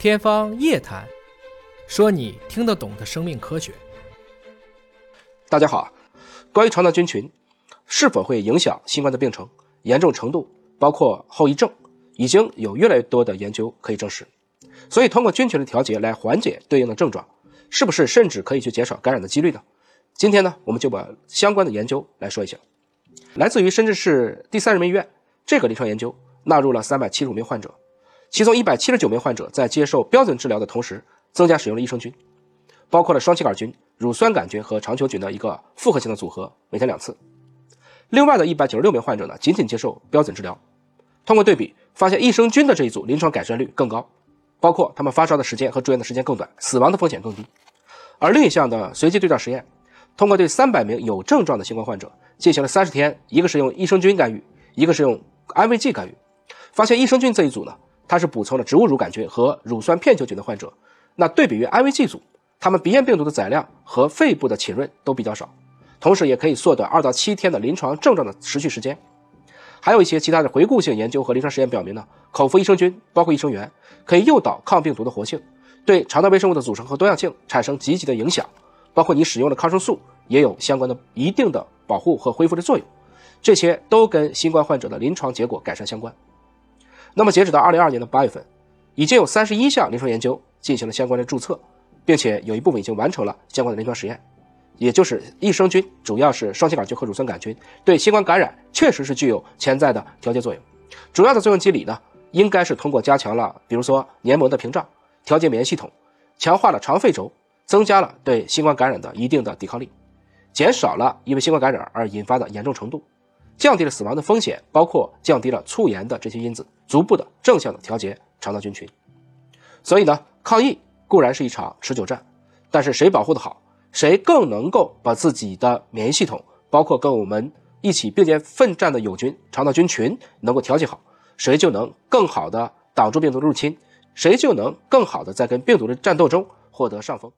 天方夜谭，说你听得懂的生命科学。大家好，关于肠道菌群是否会影响新冠的病程、严重程度，包括后遗症，已经有越来越多的研究可以证实。所以，通过菌群的调节来缓解对应的症状，是不是甚至可以去减少感染的几率呢？今天呢，我们就把相关的研究来说一下。来自于深圳市第三人民医院这个临床研究，纳入了三百七十五名患者。其中一百七十九名患者在接受标准治疗的同时，增加使用了益生菌，包括了双歧杆菌、乳酸杆菌和肠球菌的一个复合型的组合，每天两次。另外的一百九十六名患者呢，仅仅接受标准治疗。通过对比，发现益生菌的这一组临床改善率更高，包括他们发烧的时间和住院的时间更短，死亡的风险更低。而另一项的随机对照实验，通过对三百名有症状的新冠患者进行了三十天，一个是用益生菌干预，一个是用安慰剂干预，发现益生菌这一组呢。它是补充了植物乳杆菌和乳酸片球菌的患者，那对比于安慰剂组，他们鼻炎病毒的载量和肺部的浸润都比较少，同时也可以缩短二到七天的临床症状的持续时间。还有一些其他的回顾性研究和临床实验表明呢，口服益生菌包括益生元可以诱导抗病毒的活性，对肠道微生物的组成和多样性产生积极的影响，包括你使用的抗生素也有相关的一定的保护和恢复的作用，这些都跟新冠患者的临床结果改善相关。那么，截止到二零二二年的八月份，已经有三十一项临床研究进行了相关的注册，并且有一部分已经完成了相关的临床实验。也就是益生菌，主要是双歧杆菌和乳酸杆菌，对新冠感染确实是具有潜在的调节作用。主要的作用机理呢，应该是通过加强了，比如说黏膜的屏障，调节免疫系统，强化了肠肺轴，增加了对新冠感染的一定的抵抗力，减少了因为新冠感染而引发的严重程度。降低了死亡的风险，包括降低了促炎的这些因子，逐步的正向的调节肠道菌群。所以呢，抗疫固然是一场持久战，但是谁保护的好，谁更能够把自己的免疫系统，包括跟我们一起并肩奋战的友军肠道菌群能够调节好，谁就能更好的挡住病毒的入侵，谁就能更好的在跟病毒的战斗中获得上风。